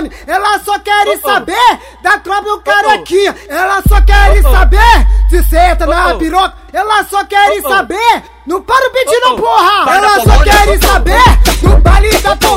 Polônia. Ela só quer saber da tropa do carequinha. Ela só quer saber se senta na piroca. Ela só quer saber. Não para o beat não, porra! Ela só quer saber do baile da Polônia.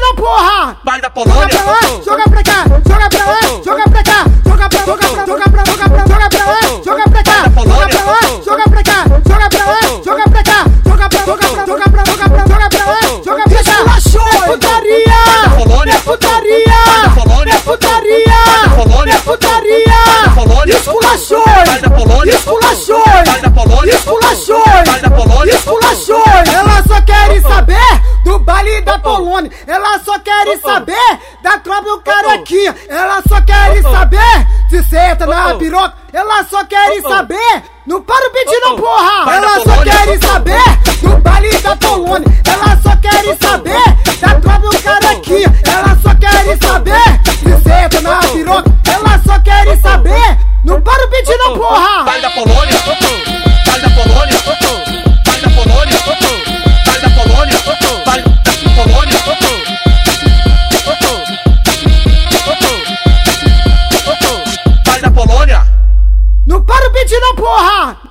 Não, porra! vai da Joga Polônia. pra lá, joga pra cá, joga pra lá, joga pra cá, joga pra, joga pra, joga pra, joga pra, joga pra lá, joga pra cá, joga pra lá, joga pra cá, joga pra lá, joga pra cá, joga pra, joga pra, joga pra, joga pra, joga pra lá, joga pra cá. É putaria, é putaria, é putaria, é putaria. Polônia. Esculachou, esculachou, só quer saber da tropa do carequinha. Ela só quer saber se senta na piroca. Ela só quer saber. Não para o não, porra! Ela só quer saber para o não, porra!